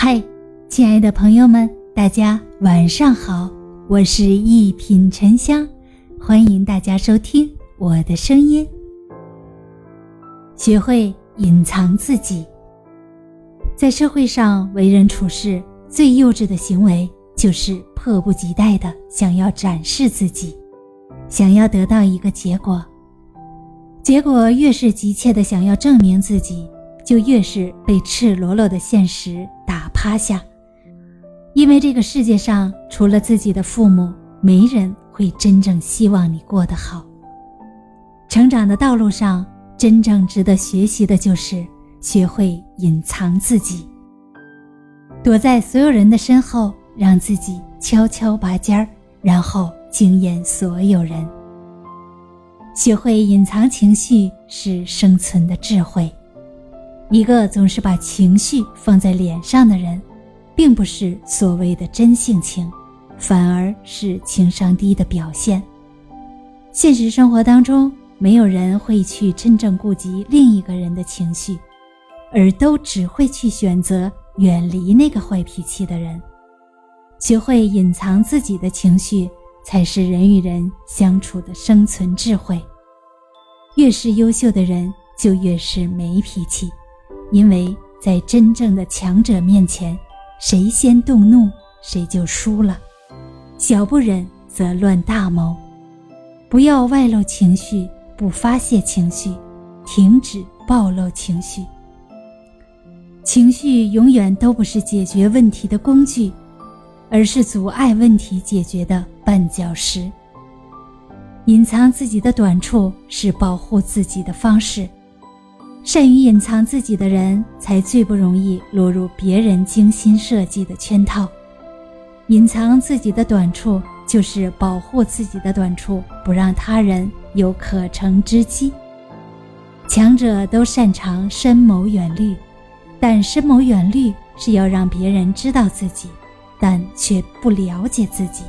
嗨，亲爱的朋友们，大家晚上好，我是一品沉香，欢迎大家收听我的声音。学会隐藏自己，在社会上为人处事，最幼稚的行为就是迫不及待的想要展示自己，想要得到一个结果。结果越是急切的想要证明自己。就越是被赤裸裸的现实打趴下，因为这个世界上除了自己的父母，没人会真正希望你过得好。成长的道路上，真正值得学习的就是学会隐藏自己，躲在所有人的身后，让自己悄悄拔尖儿，然后惊艳所有人。学会隐藏情绪是生存的智慧。一个总是把情绪放在脸上的人，并不是所谓的真性情，反而是情商低的表现。现实生活当中，没有人会去真正顾及另一个人的情绪，而都只会去选择远离那个坏脾气的人。学会隐藏自己的情绪，才是人与人相处的生存智慧。越是优秀的人，就越是没脾气。因为在真正的强者面前，谁先动怒，谁就输了。小不忍则乱大谋，不要外露情绪，不发泄情绪，停止暴露情绪。情绪永远都不是解决问题的工具，而是阻碍问题解决的绊脚石。隐藏自己的短处，是保护自己的方式。善于隐藏自己的人，才最不容易落入别人精心设计的圈套。隐藏自己的短处，就是保护自己的短处，不让他人有可乘之机。强者都擅长深谋远虑，但深谋远虑是要让别人知道自己，但却不了解自己。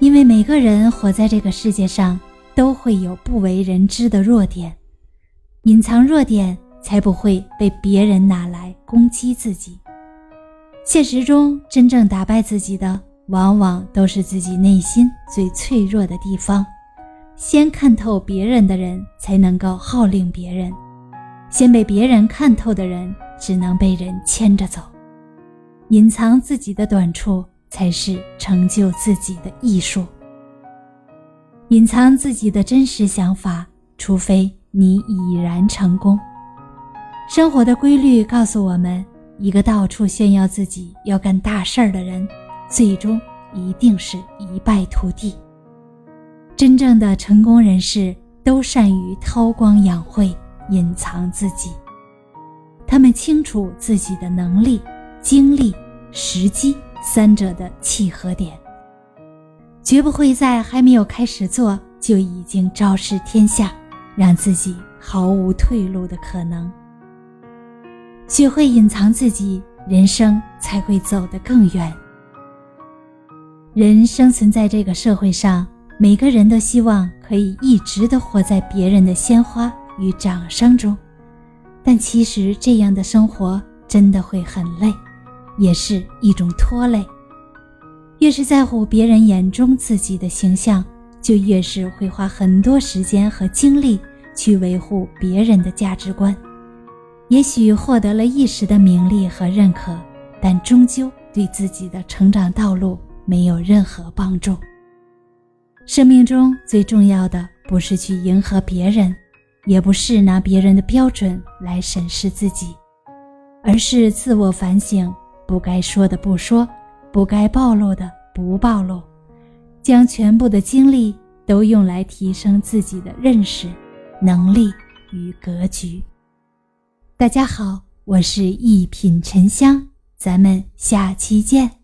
因为每个人活在这个世界上，都会有不为人知的弱点。隐藏弱点，才不会被别人拿来攻击自己。现实中，真正打败自己的，往往都是自己内心最脆弱的地方。先看透别人的人，才能够号令别人；先被别人看透的人，只能被人牵着走。隐藏自己的短处，才是成就自己的艺术。隐藏自己的真实想法，除非。你已然成功。生活的规律告诉我们，一个到处炫耀自己要干大事儿的人，最终一定是一败涂地。真正的成功人士都善于韬光养晦，隐藏自己。他们清楚自己的能力、精力、时机三者的契合点，绝不会在还没有开始做就已经昭示天下。让自己毫无退路的可能。学会隐藏自己，人生才会走得更远。人生存在这个社会上，每个人都希望可以一直的活在别人的鲜花与掌声中，但其实这样的生活真的会很累，也是一种拖累。越是在乎别人眼中自己的形象，就越是会花很多时间和精力。去维护别人的价值观，也许获得了一时的名利和认可，但终究对自己的成长道路没有任何帮助。生命中最重要的不是去迎合别人，也不是拿别人的标准来审视自己，而是自我反省，不该说的不说，不该暴露的不暴露，将全部的精力都用来提升自己的认识。能力与格局。大家好，我是一品沉香，咱们下期见。